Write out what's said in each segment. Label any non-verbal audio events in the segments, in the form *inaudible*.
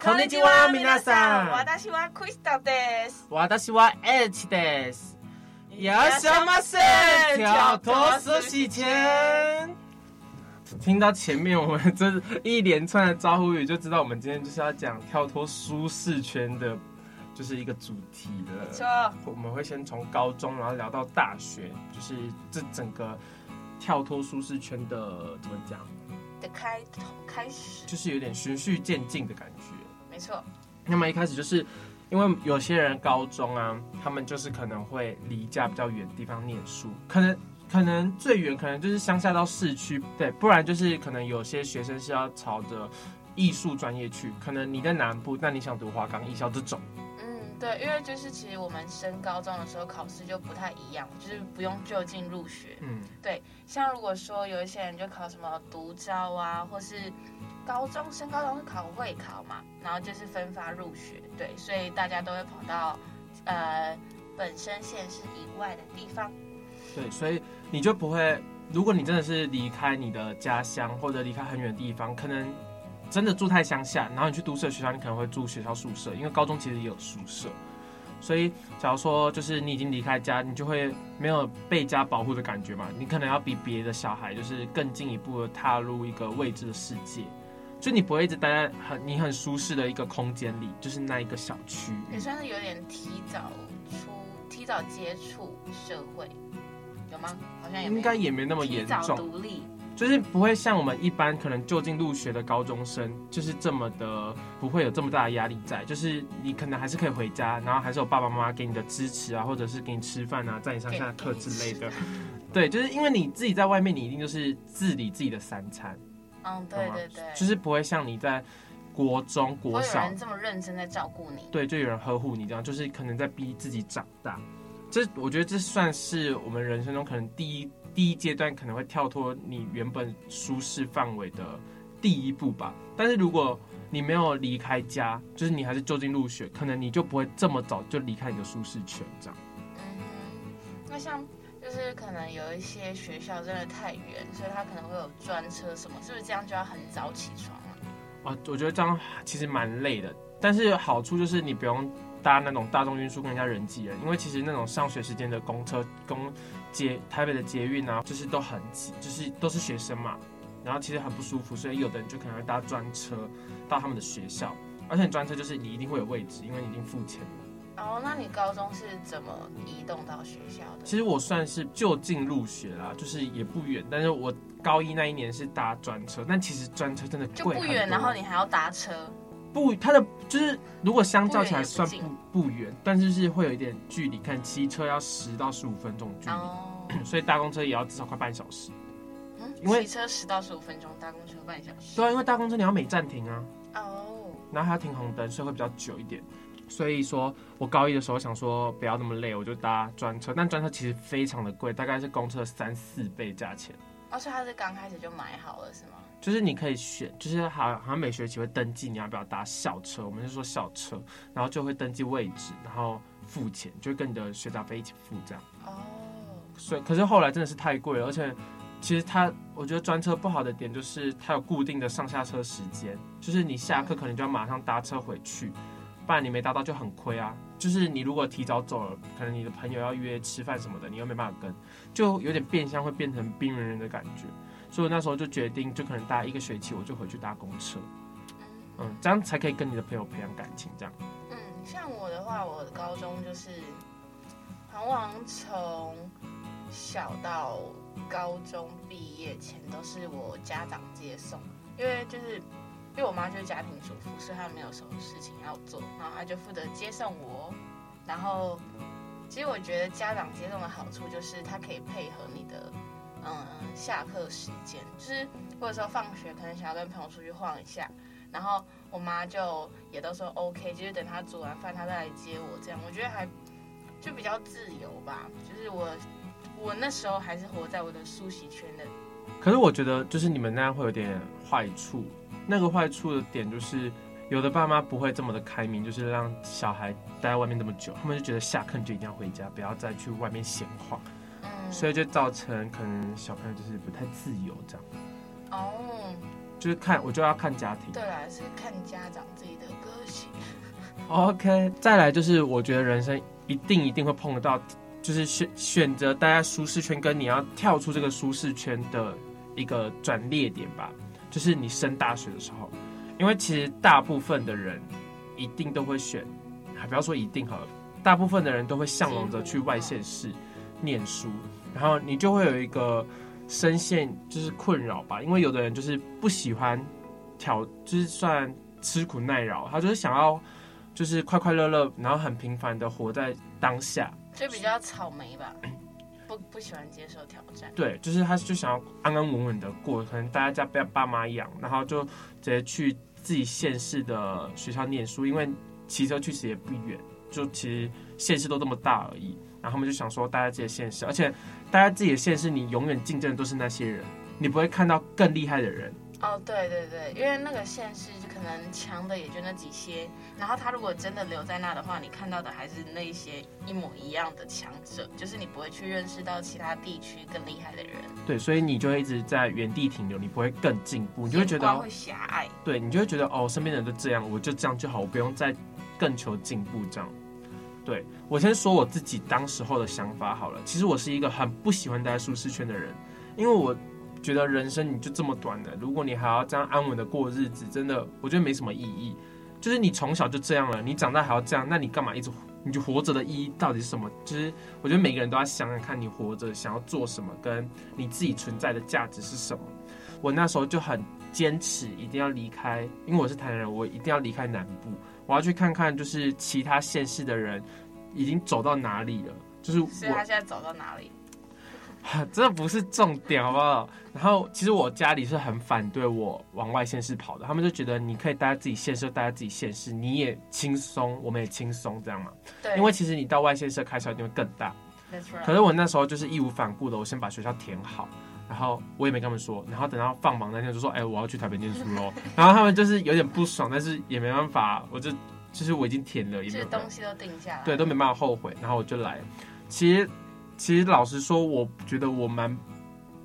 こんにちは、皆さん。私はクリスタです。私はエチです。いらっしゃいませ，跳脱舒适圈。听到前面我们这一连串的招呼语，就知道我们今天就是要讲跳脱舒适圈的，就是一个主题的。没错，我们会先从高中，然后聊到大学，就是这整个跳脱舒适圈的怎么讲？的开头开始，就是有点循序渐进的感觉。 没错。那么一开始就是因为有些人高中啊，他们就是可能会离家比较远的地方念书，可能。可能最远可能就是乡下到市区，对，不然就是可能有些学生是要朝着艺术专业去。可能你在南部，那你想读华冈艺校这种。嗯，对，因为就是其实我们升高中的时候考试就不太一样，就是不用就近入学。嗯，对，像如果说有一些人就考什么独招啊，或是高中升高中是考会考嘛，然后就是分发入学，对，所以大家都会跑到呃本身县市以外的地方。对，所以你就不会，如果你真的是离开你的家乡或者离开很远的地方，可能真的住太乡下，然后你去读社学校，你可能会住学校宿舍，因为高中其实也有宿舍。所以假如说就是你已经离开家，你就会没有被家保护的感觉嘛，你可能要比别的小孩就是更进一步的踏入一个未知的世界，就你不会一直待在很你很舒适的一个空间里，就是那一个小区，也算是有点提早出、提早接触社会。有吗？好像也应该也没那么严重，独立就是不会像我们一般可能就近入学的高中生，就是这么的不会有这么大的压力在，就是你可能还是可以回家，然后还是有爸爸妈妈给你的支持啊，或者是给你吃饭啊，在你上下课之类的。对，就是因为你自己在外面，你一定就是自理自己的三餐。嗯，对对对，就是不会像你在国中、国小有人这么认真在照顾你。对，就有人呵护你这样，就是可能在逼自己长大。这我觉得这算是我们人生中可能第一第一阶段可能会跳脱你原本舒适范围的第一步吧。但是如果你没有离开家，就是你还是就近入学，可能你就不会这么早就离开你的舒适圈这样。嗯，那像就是可能有一些学校真的太远，所以他可能会有专车什么，是不是这样就要很早起床啊？啊，我觉得这样其实蛮累的，但是好处就是你不用。搭那种大众运输跟人家人挤人，因为其实那种上学时间的公车、公捷台北的捷运啊，就是都很挤，就是都是学生嘛，然后其实很不舒服，所以有的人就可能会搭专车到他们的学校，而且专车就是你一定会有位置，因为你已经付钱了。哦，那你高中是怎么移动到学校的？其实我算是就近入学啦，就是也不远，但是我高一那一年是搭专车，但其实专车真的贵就不远，然后你还要搭车。不，它的就是如果相较起来算不不远，但是是会有一点距离，看骑车要十到十五分钟距离，oh. *clears throat* 所以搭公车也要至少快半小时。嗯，因为骑车十到十五分钟，搭公车半小时。对啊，因为搭公车你要每站停啊。哦。Oh. 然后还要停红灯，所以会比较久一点。所以说我高一的时候想说不要那么累，我就搭专车，但专车其实非常的贵，大概是公车三四倍价钱。哦，所以他是刚开始就买好了是吗？就是你可以选，就是好好像每学期会登记你要不要搭校车，我们是说校车，然后就会登记位置，然后付钱，就跟你的学杂费一起付这样。哦。所以可是后来真的是太贵了，而且其实它我觉得专车不好的点就是它有固定的上下车时间，就是你下课可能就要马上搭车回去，不然你没搭到就很亏啊。就是你如果提早走了，可能你的朋友要约吃饭什么的，你又没办法跟，就有点变相会变成边缘人的感觉。所以那时候就决定，就可能搭一个学期，我就回去搭公车，嗯，这样才可以跟你的朋友培养感情，这样。嗯，像我的话，我的高中就是往往从小到高中毕业前都是我家长接送，因为就是因为我妈就是家庭主妇，所以她没有什么事情要做，然后她就负责接送我。然后其实我觉得家长接送的好处就是她可以配合你的嗯下课时间，就是或者说放学可能想要跟朋友出去晃一下，然后我妈就也都说 OK，就是等她煮完饭她再来接我这样，我觉得还就比较自由吧，就是我。我那时候还是活在我的舒适圈的，可是我觉得就是你们那样会有点坏处。那个坏处的点就是，有的爸妈不会这么的开明，就是让小孩待在外面这么久，他们就觉得下课就一定要回家，不要再去外面闲晃，嗯，所以就造成可能小朋友就是不太自由这样。哦，就是看我就要看家庭，对啊，是看家长自己的个性。OK，再来就是我觉得人生一定一定会碰得到。就是选选择待在舒适圈，跟你要跳出这个舒适圈的一个转捩点吧。就是你升大学的时候，因为其实大部分的人一定都会选，还不要说一定好，大部分的人都会向往着去外县市念书，然后你就会有一个深陷就是困扰吧。因为有的人就是不喜欢挑，就是算吃苦耐劳，他就是想要就是快快乐乐，然后很平凡的活在当下。就比较草莓吧，不不喜欢接受挑战。对，就是他就想要安安稳稳的过，可能大家家被爸妈养，然后就直接去自己县市的学校念书，因为骑车去其实也不远，就其实县市都这么大而已。然后他们就想说，大家自己的县市，而且大家自己的县市，你永远竞争的都是那些人，你不会看到更厉害的人。哦，对对对，因为那个县市就可能强的也就那几些，然后他如果真的留在那的话，你看到的还是那一些一模一样的强者，就是你不会去认识到其他地区更厉害的人。对，所以你就会一直在原地停留，你不会更进步，你就会觉得会狭隘。对，你就会觉得哦，身边的人都这样，我就这样就好，我不用再更求进步这样。对，我先说我自己当时候的想法好了，其实我是一个很不喜欢待在舒适圈的人，因为我。觉得人生你就这么短的，如果你还要这样安稳的过日子，真的我觉得没什么意义。就是你从小就这样了，你长大还要这样，那你干嘛一直？你就活着的意义到底是什么？就是我觉得每个人都要想想看，你活着想要做什么，跟你自己存在的价值是什么。我那时候就很坚持，一定要离开，因为我是台南人，我一定要离开南部，我要去看看，就是其他县市的人已经走到哪里了。就是，所以他现在走到哪里？*laughs* 这不是重点，好不好？然后其实我家里是很反对我往外县市跑的，他们就觉得你可以待在自己县市，待在自己县市，你也轻松，我们也轻松，这样嘛。对。因为其实你到外县市开销一定会更大。Right. 可是我那时候就是义无反顾的，我先把学校填好，然后我也没跟他们说，然后等到放榜那天就说，哎，我要去台北念书喽。*laughs* 然后他们就是有点不爽，但是也没办法，我就就是我已经填了，也没有东西都定下来，对，都没办法后悔，然后我就来。其实。其实老实说，我觉得我蛮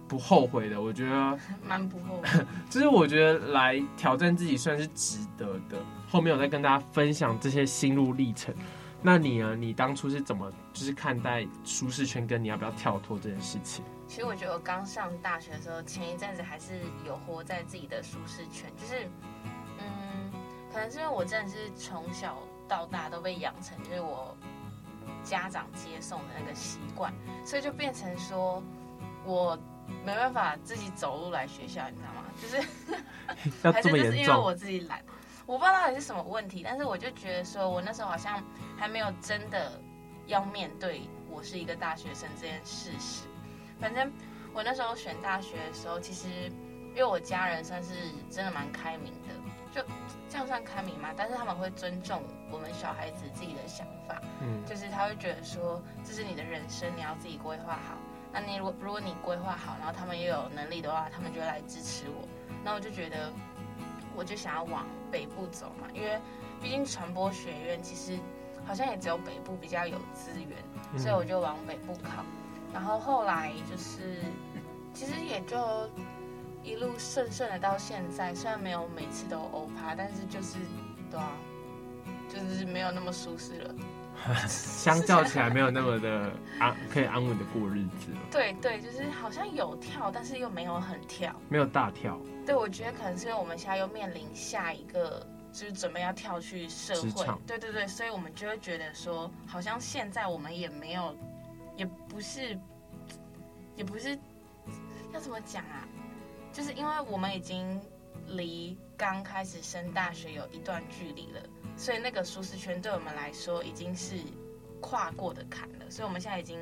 不后悔的。我觉得 *laughs* 蛮不后悔，*laughs* 就是我觉得来挑战自己算是值得的。后面我再跟大家分享这些心路历程。那你呢？你当初是怎么就是看待舒适圈跟你要不要跳脱这件事情？其实我觉得我刚上大学的时候，前一阵子还是有活在自己的舒适圈，就是嗯，可能是因为我真的是从小到大都被养成，就是我。家长接送的那个习惯，所以就变成说，我没办法自己走路来学校，你知道吗？*laughs* 就是？*laughs* 还是就是因为我自己懒，我不知道到底是什么问题，但是我就觉得说，我那时候好像还没有真的要面对我是一个大学生这件事实。反正我那时候选大学的时候，其实因为我家人算是真的蛮开明的。就这样算开明嘛？但是他们会尊重我们小孩子自己的想法，嗯，就是他会觉得说，这是你的人生，你要自己规划好。那你如果如果你规划好，然后他们又有能力的话，他们就会来支持我。那我就觉得，我就想要往北部走嘛，因为毕竟传播学院其实好像也只有北部比较有资源，嗯，所以我就往北部考。然后后来就是，其实也就。一路顺顺的到现在，虽然没有每次都欧趴，但是就是，对啊，就是没有那么舒适了。*laughs* 相较起来，没有那么的 *laughs* 安，可以安稳的过日子了。对对，就是好像有跳，但是又没有很跳，没有大跳。对，我觉得可能是因为我们现在又面临下一个，就是准备要跳去社会。对对对，所以我们就会觉得说，好像现在我们也没有也不是，也不是要怎么讲啊？就是因为我们已经离刚开始升大学有一段距离了，所以那个舒适圈对我们来说已经是跨过的坎了，所以我们现在已经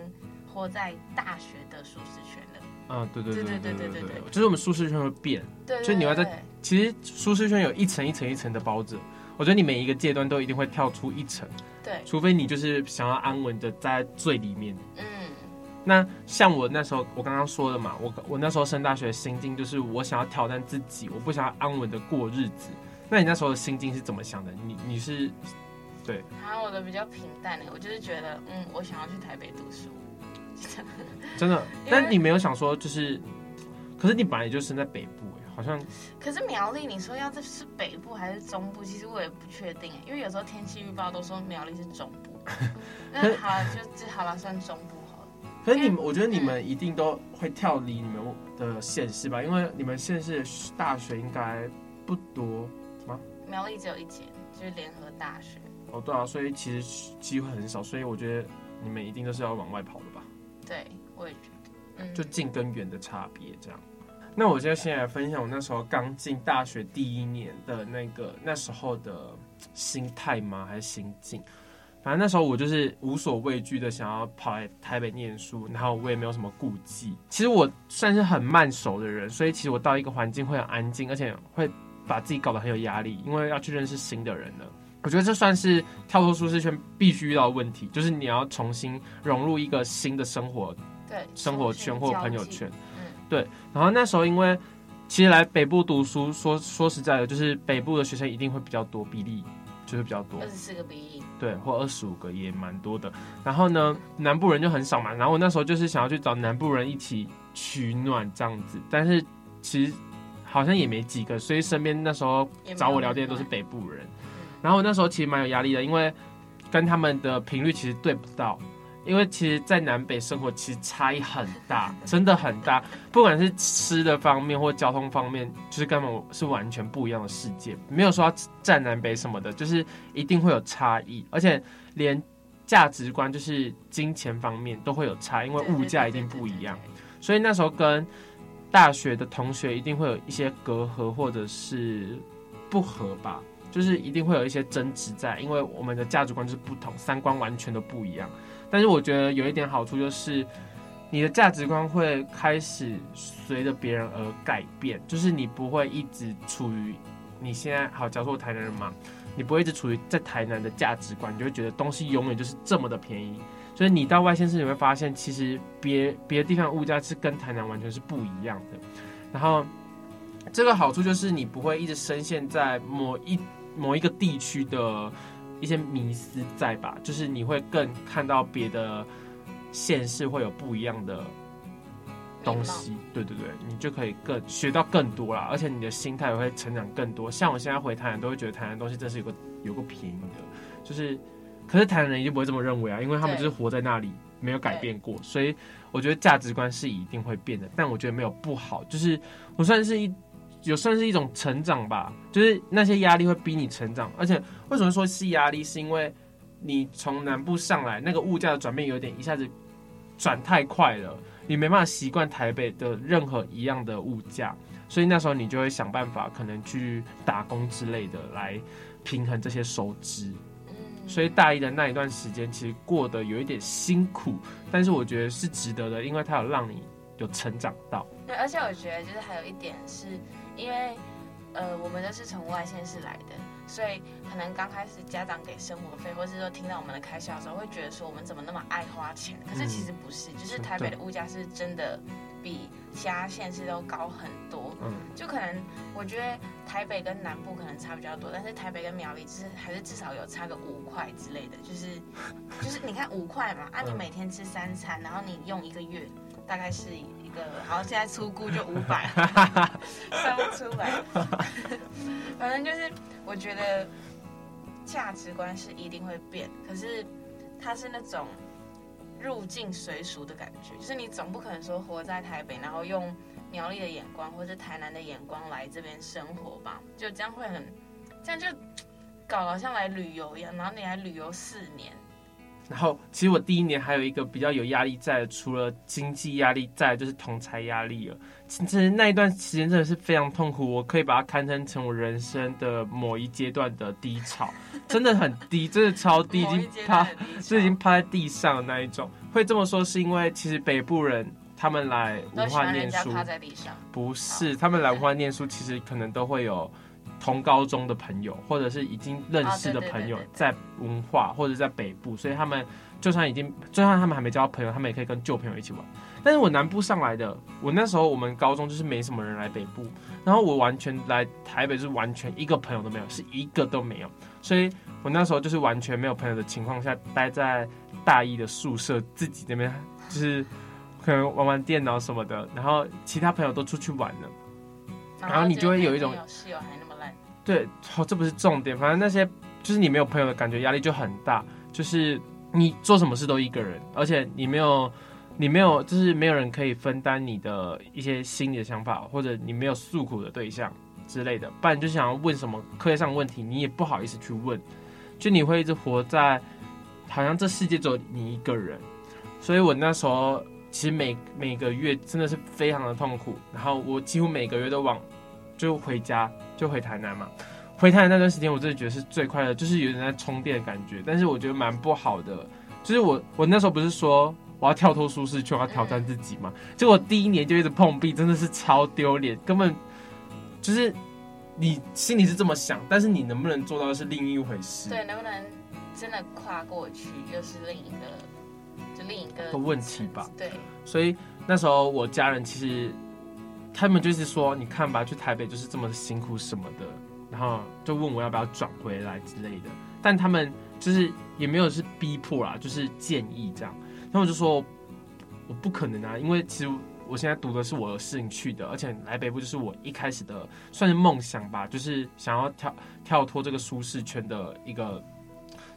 活在大学的舒适圈了。啊，对对对对对对对对，就是我们舒适圈会变，对，就你要在，其实舒适圈有一层一层一层的包着，我觉得你每一个阶段都一定会跳出一层，对，除非你就是想要安稳的在最里面，嗯，那像我那时候我刚刚说的嘛，我我那时候升大学的心境就是我想要挑战自己，我不想要安稳的过日子，那你那时候的心境是怎么想的？你你是，对，啊，我的比较平淡的，我就是觉得，嗯，我想要去台北读书。*laughs* 真的，但你没有想说就是，可是你本来就生在北部哎，好像。可是苗栗，你说要这是北部还是中部？其实我也不确定哎，因为有时候天气预报都说苗栗是中部。*laughs* 那好了，就就好了，算中部好了。可是你们，我觉得你们一定都会跳离你们的县市吧？因为你们县市的大学应该不多吗？苗栗只有一间，就是联合大学。哦，对啊，所以其实机会很少，所以我觉得你们一定都是要往外跑的吧？对，我也觉得，嗯，就近跟远的差别这样。那我就先来分享我那时候刚进大学第一年的那个那时候的心态吗？还是心境？反正那时候我就是无所畏惧的想要跑来台北念书，然后我也没有什么顾忌。其实我算是很慢熟的人，所以其实我到一个环境会很安静，而且会把自己搞得很有压力，因为要去认识新的人了。我觉得这算是跳脱舒适圈必须遇到的问题，就是你要重新融入一个新的生活，对，生活圈或朋友圈，嗯，对。然后那时候因为其实来北部读书，说说实在的，就是北部的学生一定会比较多，比例就是比较多，二十四个比例，对，或二十五个也蛮多的。然后呢，南部人就很少嘛。然后我那时候就是想要去找南部人一起取暖这样子，但是其实好像也没几个，所以身边那时候找我聊天都是北部人。然后我那时候其实蛮有压力的，因为跟他们的频率其实对不到，因为其实，在南北生活其实差异很大，*laughs* 真的很大，不管是吃的方面或交通方面，就是根本是完全不一样的世界。没有说要战南北什么的，就是一定会有差异，而且连价值观，就是金钱方面都会有差，因为物价一定不一样。所以那时候跟大学的同学一定会有一些隔阂或者是不合吧。就是一定会有一些争执在，因为我们的价值观就是不同，三观完全都不一样。但是我觉得有一点好处就是，你的价值观会开始随着别人而改变，就是你不会一直处于你现在好，假如说我台南人嘛，你不会一直处于在台南的价值观，你就会觉得东西永远就是这么的便宜。所以你到外县市你会发现，其实别别的地方的物价是跟台南完全是不一样的。然后这个好处就是你不会一直深陷在某一。某一个地区的一些迷思在吧，就是你会更看到别的县市会有不一样的东西，对对对，你就可以更学到更多啦，而且你的心态也会成长更多。像我现在回台南，都会觉得台南东西真是有个有个便宜的，就是，可是台南人一定不会这么认为啊，因为他们就是活在那里，没有改变过，所以我觉得价值观是一定会变的，但我觉得没有不好，就是我算是一。有算是一种成长吧，就是那些压力会逼你成长，而且为什么说是压力？是因为你从南部上来，那个物价的转变有点一下子转太快了，你没办法习惯台北的任何一样的物价，所以那时候你就会想办法，可能去打工之类的来平衡这些收支。所以大一的那一段时间其实过得有一点辛苦，但是我觉得是值得的，因为它有让你有成长到。对，而且我觉得就是还有一点是。因为，呃，我们都是从外县市来的，所以可能刚开始家长给生活费，或是说听到我们的开销的时候，会觉得说我们怎么那么爱花钱？可是其实不是，就是台北的物价是真的比其他县市都高很多。嗯，就可能我觉得台北跟南部可能差比较多，但是台北跟苗栗就是还是至少有差个五块之类的，就是就是你看五块嘛，啊，你每天吃三餐，然后你用一个月，大概是一个。好，现在出估就五百，算不出来。*laughs* 反正就是，我觉得价值观是一定会变，可是它是那种入境随俗的感觉，就是你总不可能说活在台北，然后用苗栗的眼光或者台南的眼光来这边生活吧？就这样会很，这样就搞得像来旅游一样，然后你来旅游四年，然后其实我第一年还有一个比较有压力在，除了经济压力在，就是同侪压力了。其实那一段时间真的是非常痛苦，我可以把它堪称成我人生的某一阶段的低潮，真的很低，真的超低，已经趴，是已经趴在地上的那一种。会这么说是因为其实北部人他们来文化念书，不是他们来文化念书，其实可能都会有。同高中的朋友，或者是已经认识的朋友，在文化或者在北部，所以他们就算已经，就算他们还没交到朋友，他们也可以跟旧朋友一起玩。但是我南部上来的，我那时候我们高中就是没什么人来北部，然后我完全来台北就是完全一个朋友都没有，是一个都没有。所以我那时候就是完全没有朋友的情况下，待在大一的宿舍，自己那边就是可能玩玩电脑什么的，然后其他朋友都出去玩了，然后你就会有一种。对，好，这不是重点。反正那些就是你没有朋友的感觉，压力就很大。就是你做什么事都一个人，而且你没有，你没有，就是没有人可以分担你的一些心里的想法，或者你没有诉苦的对象之类的。不然就想要问什么课业上的问题，你也不好意思去问。就你会一直活在好像这世界只有你一个人。所以我那时候其实每每个月真的是非常的痛苦，然后我几乎每个月都往就回家。就回台南嘛，回台南那段时间，我真的觉得是最快乐，就是有点在充电的感觉。但是我觉得蛮不好的，就是我我那时候不是说我要跳脱舒适圈，我要挑战自己嘛？结果第一年就一直碰壁，真的是超丢脸，根本就是你心里是这么想，但是你能不能做到是另一回事。对，能不能真的跨过去，又是另一个，就另一个问题吧。对，所以那时候我家人其实。他们就是说，你看吧，去台北就是这么辛苦什么的，然后就问我要不要转回来之类的。但他们就是也没有是逼迫啦，就是建议这样。然后我就说，我不可能啊，因为其实我现在读的是我有兴趣的，而且来北部就是我一开始的算是梦想吧，就是想要跳跳脱这个舒适圈的一个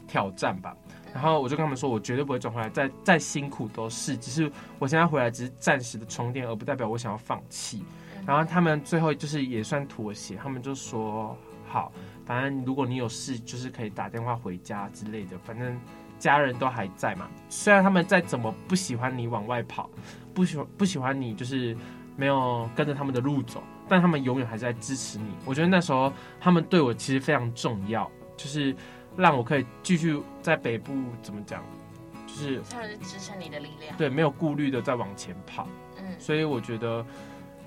挑战吧。然后我就跟他们说，我绝对不会转回来，再再辛苦都是。只是我现在回来只是暂时的充电，而不代表我想要放弃。然后他们最后就是也算妥协，他们就说好，反正如果你有事，就是可以打电话回家之类的。反正家人都还在嘛。虽然他们再怎么不喜欢你往外跑，不喜欢不喜欢你就是没有跟着他们的路走，但他们永远还是在支持你。我觉得那时候他们对我其实非常重要，就是。让我可以继续在北部怎么讲，就是他们是支撑你的力量，对，没有顾虑的在往前跑。嗯，所以我觉得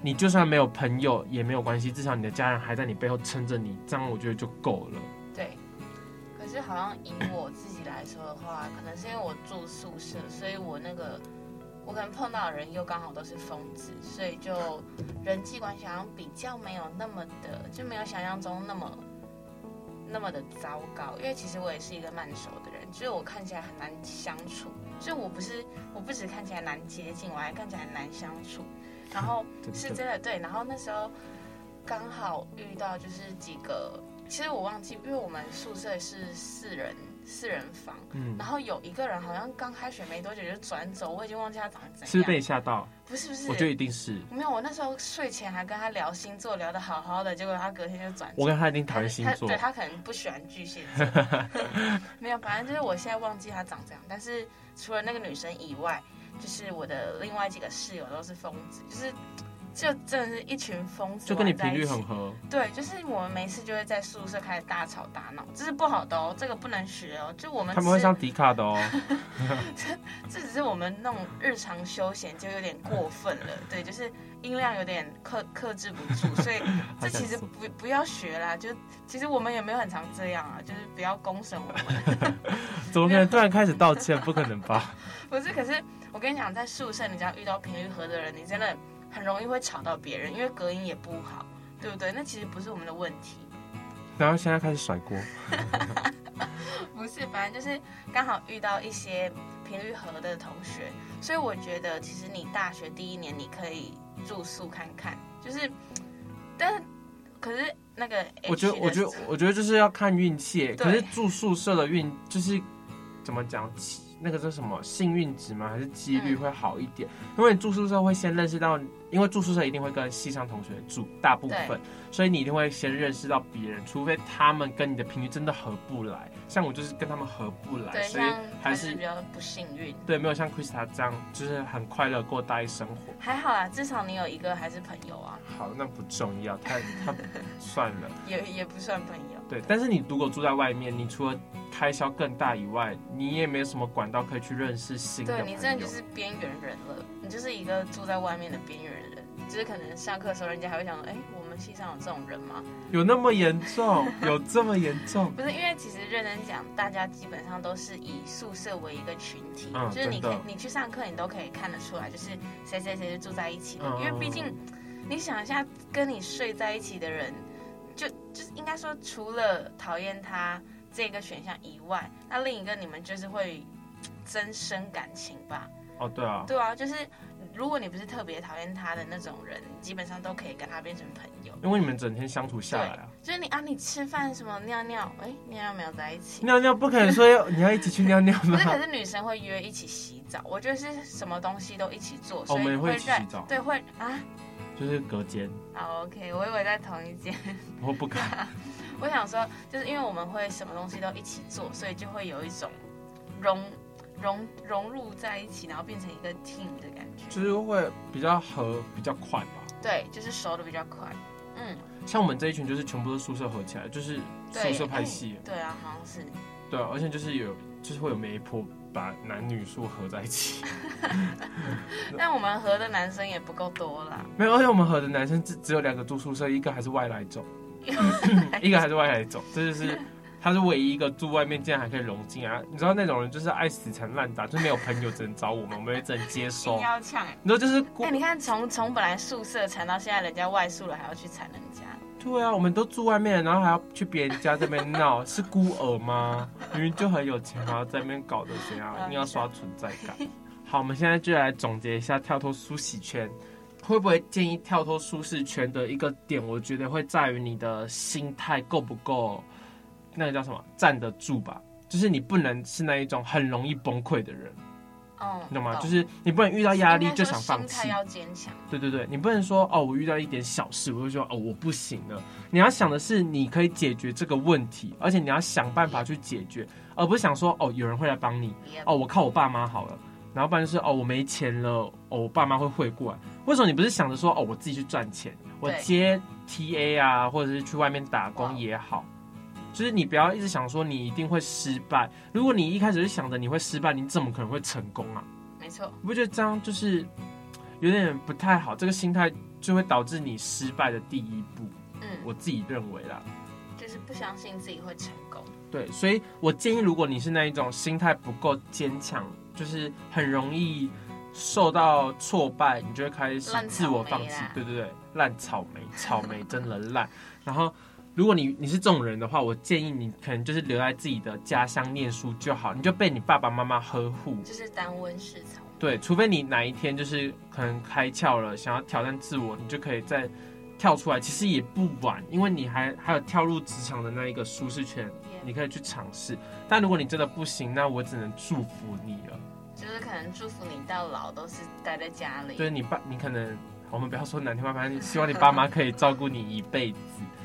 你就算没有朋友也没有关系，至少你的家人还在你背后撑着你，这样我觉得就够了。对，可是好像以我自己来说的话，可能是因为我住宿舍，所以我那个我可能碰到的人又刚好都是疯子，所以就人际关系好像比较没有那么的，就没有想象中那么。那么的糟糕，因为其实我也是一个慢熟的人，就是我看起来很难相处，所以我不是，我不止看起来难接近，我还看起来很难相处，然后 *laughs* 是真的对，然后那时候刚好遇到就是几个，其实我忘记，因为我们宿舍是四人。四人房，嗯，然后有一个人好像刚开学没多久就转走，我已经忘记他长怎样。是不是被你吓到？不是不是，我觉得一定是。没有，我那时候睡前还跟他聊星座，聊得好好的，结果他隔天就转走。我跟他一定讨厌星座，对他可能不喜欢巨蟹座。*laughs* 没有，反正就是我现在忘记他长这样，但是除了那个女生以外，就是我的另外几个室友都是疯子，就是。就真的是一群疯子，就跟你频率很合。对，就是我们每次就会在宿舍开始大吵大闹，这是不好的哦，这个不能学哦。就我们他们会上迪卡的哦。这 *laughs* 这只是我们那种日常休闲，就有点过分了。对，就是音量有点克克制不住，所以 *laughs* 这其实不不要学啦。就其实我们也没有很常这样啊，就是不要公审我们。*laughs* 怎么可能突然开始道歉？不可能吧？不是，可是我跟你讲，在宿舍，你只要遇到频率合的人，你真的。很容易会吵到别人，因为隔音也不好，对不对？那其实不是我们的问题。然后现在开始甩锅。*laughs* 不是，反正就是刚好遇到一些频率合的同学，所以我觉得其实你大学第一年你可以住宿看看，就是，但是可是那个，我觉得，我觉得，我觉得就是要看运气。可是住宿舍的运就是怎么讲？那个叫什么幸运值吗？还是几率会好一点？嗯、因为你住宿舍会先认识到因为住宿舍一定会跟系上同学住，大部分，所以你一定会先认识到别人，除非他们跟你的频率真的合不来。像我就是跟他们合不来，所以还是比较不幸运。对，没有像 Krista 这样，就是很快乐过大一生活。还好啦，至少你有一个还是朋友啊。好，那不重要，他他算了，*laughs* 也也不算朋友。对，但是你如果住在外面，你除了开销更大以外，你也没有什么管道可以去认识新的朋友。对，你真的就是边缘人了，你就是一个住在外面的边缘人。就是可能上课的时候，人家还会想说，哎，我们系上有这种人吗？有那么严重？有这么严重？不是，因为其实认真讲，大家基本上都是以宿舍为一个群体，嗯、就是你可以你去上课，你都可以看得出来，就是谁谁谁是住在一起的。嗯、因为毕竟，你想一下，跟你睡在一起的人，就就是应该说，除了讨厌他这个选项以外，那另一个你们就是会增生感情吧？哦，对啊，对啊，就是。如果你不是特别讨厌他的那种人，基本上都可以跟他变成朋友。因为你们整天相处下来啊，就是你啊，你吃饭什么尿尿，哎，尿尿没有在一起。尿尿不可能说你要一起去尿尿吗？不是，可是女生会约一起洗澡，我觉得是什么东西都一起做，所以会我们会一起洗澡。对，会啊，就是隔间。好，OK，我以为在同一间。*laughs* 我不敢。*laughs* 我想说，就是因为我们会什么东西都一起做，所以就会有一种融。融融入在一起，然后变成一个 team 的感觉，就是会比较合，比较快吧。对，就是熟的比较快。嗯，像我们这一群就是全部都宿舍合起来，就是宿舍派系。对啊，好像是。对啊，而且就是有，就是会有媒婆把男女宿合在一起。*laughs* 但我们合的男生也不够多啦。没有，而且我们合的男生只只有两个住宿舍，一个还是外来种，*laughs* *laughs* 一个还是外来种，这就是。他是唯一一个住外面，竟然还可以融进啊！你知道那种人就是爱死缠烂打，就是没有朋友，只能找我们，我们也只能接受。要抢哎！你说就是哎、欸，你看从从本来宿舍缠到现在，人家外宿了还要去缠人家。对啊，我们都住外面，然后还要去别人家这边闹，*laughs* 是孤儿吗？明明就很有钱，还要在那边搞得怎样？*laughs* 一定要刷存在感。好，我们现在就来总结一下跳脱舒适圈，会不会建议跳脱舒适圈的一个点？我觉得会在于你的心态够不够。那个叫什么？站得住吧，就是你不能是那一种很容易崩溃的人，哦，你懂吗？就是你不能遇到压力就想放弃，要坚强。对对对，你不能说哦，我遇到一点小事，我就说哦，我不行了。你要想的是，你可以解决这个问题，而且你要想办法去解决，而不是想说哦，有人会来帮你，哦，我靠我爸妈好了，然后不然就是哦，我没钱了，哦，我爸妈会汇过来。为什么你不是想着说哦，我自己去赚钱，我接 TA 啊，或者是去外面打工也好。就是你不要一直想说你一定会失败。如果你一开始就想着你会失败，你怎么可能会成功啊？没错，你不觉得这样就是有点不太好？这个心态就会导致你失败的第一步。嗯，我自己认为啦，就是不相信自己会成功。对，所以我建议，如果你是那一种心态不够坚强，就是很容易受到挫败，你就会开始自我放弃。对对对，烂草莓，草莓真的烂。然后。如果你你是这种人的话，我建议你可能就是留在自己的家乡念书就好，你就被你爸爸妈妈呵护，就是当温室草。对，除非你哪一天就是可能开窍了，想要挑战自我，你就可以再跳出来。其实也不晚，因为你还还有跳入职场的那一个舒适圈.你可以去尝试。但如果你真的不行，那我只能祝福你了。就是可能祝福你到老都是待在家里。对，你爸，你可能我们不要说难听话，反正希望你爸妈可以照顾你一辈子。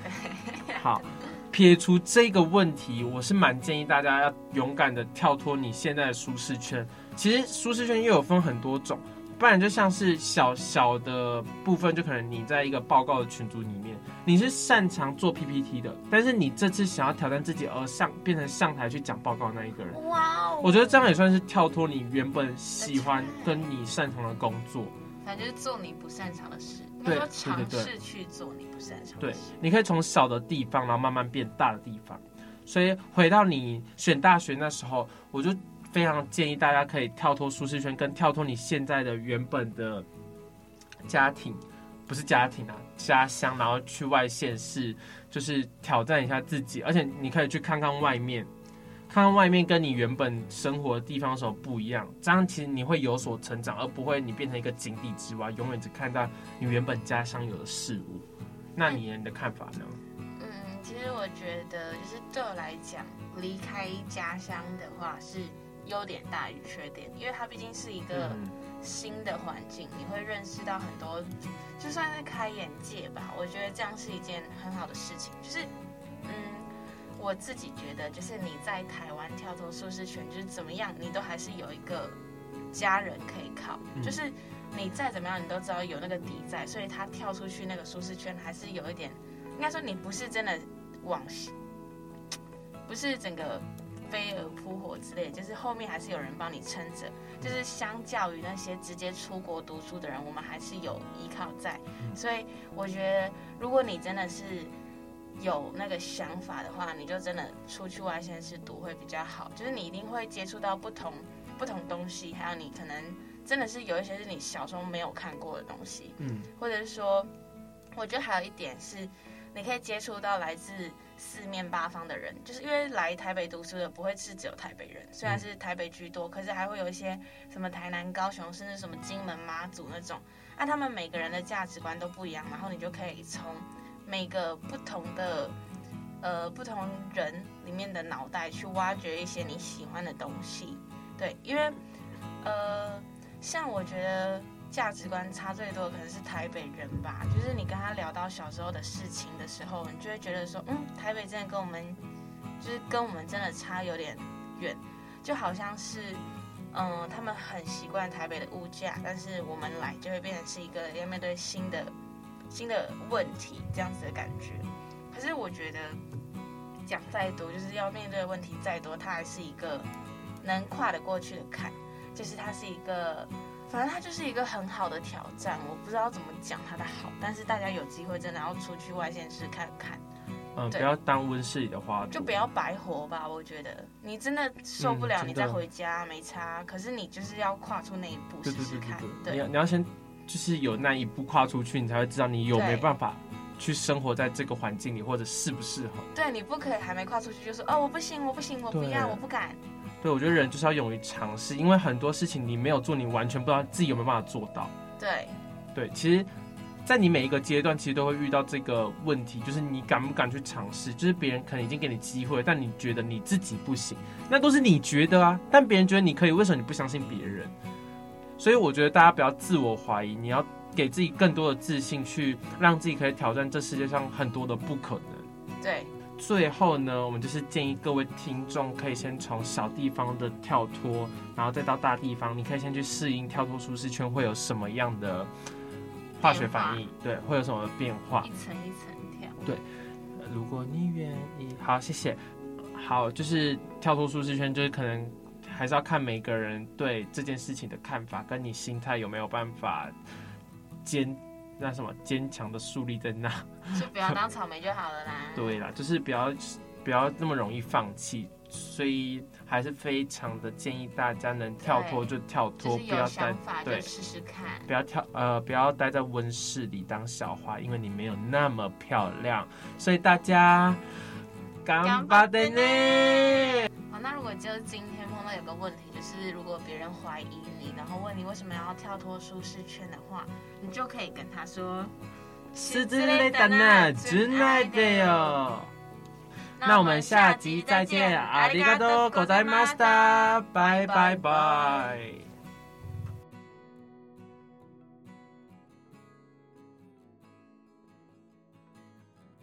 *laughs* 好，撇除这个问题，我是蛮建议大家要勇敢的跳脱你现在的舒适圈。其实舒适圈又有分很多种，不然就像是小小的部分，就可能你在一个报告的群组里面，你是擅长做 PPT 的，但是你这次想要挑战自己而上变成上台去讲报告的那一个人。哇哦！我觉得这样也算是跳脱你原本喜欢跟你擅长的工作。反正就是做你不擅长的事，对，说尝试去做你不擅长的事。对，你可以从小的地方，然后慢慢变大的地方。所以回到你选大学那时候，我就非常建议大家可以跳脱舒适圈，跟跳脱你现在的原本的家庭，不是家庭啊，家乡，然后去外县市，就是挑战一下自己。而且你可以去看看外面。看看外面跟你原本生活的地方的时候不一样，这样其实你会有所成长，而不会你变成一个井底之蛙，永远只看到你原本家乡有的事物。那你你的看法呢？嗯，其实我觉得就是对我来讲，离开家乡的话是优点大于缺点，因为它毕竟是一个新的环境，你会认识到很多，就算是开眼界吧。我觉得这样是一件很好的事情。就是，嗯，我自己觉得，就是你在台湾跳脱舒适圈，就是怎么样，你都还是有一个家人可以靠。就是你再怎么样，你都知道有那个底在，所以他跳出去那个舒适圈，还是有一点，应该说你不是真的往，不是整个。飞蛾扑火之类，就是后面还是有人帮你撑着。就是相较于那些直接出国读书的人，我们还是有依靠在。所以我觉得，如果你真的是有那个想法的话，你就真的出去外县市读会比较好。就是你一定会接触到不同不同东西，还有你可能真的是有一些是你小时候没有看过的东西。嗯，或者是说，我觉得还有一点是，你可以接触到来自。四面八方的人，就是因为来台北读书的不会是只有台北人，虽然是台北居多，可是还会有一些什么台南、高雄，甚至什么金门、妈祖那种，那、啊、他们每个人的价值观都不一样，然后你就可以从每个不同的呃不同人里面的脑袋去挖掘一些你喜欢的东西，对，因为呃像我觉得。价值观差最多的可能是台北人吧，就是你跟他聊到小时候的事情的时候，你就会觉得说，嗯，台北真的跟我们，就是跟我们真的差有点远，就好像是，嗯，他们很习惯台北的物价，但是我们来就会变成是一个要面对新的新的问题这样子的感觉。可是我觉得讲再多，就是要面对的问题再多，它还是一个能跨得过去的坎，就是它是一个。反正它就是一个很好的挑战，我不知道怎么讲它的好，但是大家有机会真的要出去外县市看看。嗯，不要当温室里的花，就不要白活吧。我觉得你真的受不了，你再回家没差。可是你就是要跨出那一步试试看。对，你要你要先就是有那一步跨出去，你才会知道你有没办法去生活在这个环境里，或者适不适合。对，你不可以还没跨出去就说哦，我不行，我不行，我不要，我不敢。对，我觉得人就是要勇于尝试，因为很多事情你没有做，你完全不知道自己有没有办法做到。对，对，其实，在你每一个阶段，其实都会遇到这个问题，就是你敢不敢去尝试？就是别人可能已经给你机会，但你觉得你自己不行，那都是你觉得啊。但别人觉得你可以，为什么你不相信别人？所以我觉得大家不要自我怀疑，你要给自己更多的自信，去让自己可以挑战这世界上很多的不可能。对。最后呢，我们就是建议各位听众可以先从小地方的跳脱，然后再到大地方，你可以先去适应跳脱舒适圈会有什么样的化学反应，对，会有什么变化？一层一层跳。对，如果你愿意，好，谢谢。好，就是跳脱舒适圈，就是可能还是要看每个人对这件事情的看法，跟你心态有没有办法坚。那什么坚强的树立在那，就不要当草莓就好了啦。*laughs* 对啦，就是不要不要那么容易放弃，所以还是非常的建议大家能跳脱就跳脱，不要待对试试看，不要跳呃不要待在温室里当小花，因为你没有那么漂亮，所以大家干巴的呢。好，那如果就今天碰到有个问题，就是如果别人怀疑你，然后问你为什么要跳脱舒适圈的话，你就可以跟他说：“失之类的呢，真爱的哟。”那我们下集再见，阿里嘎多，ございました，拜拜拜。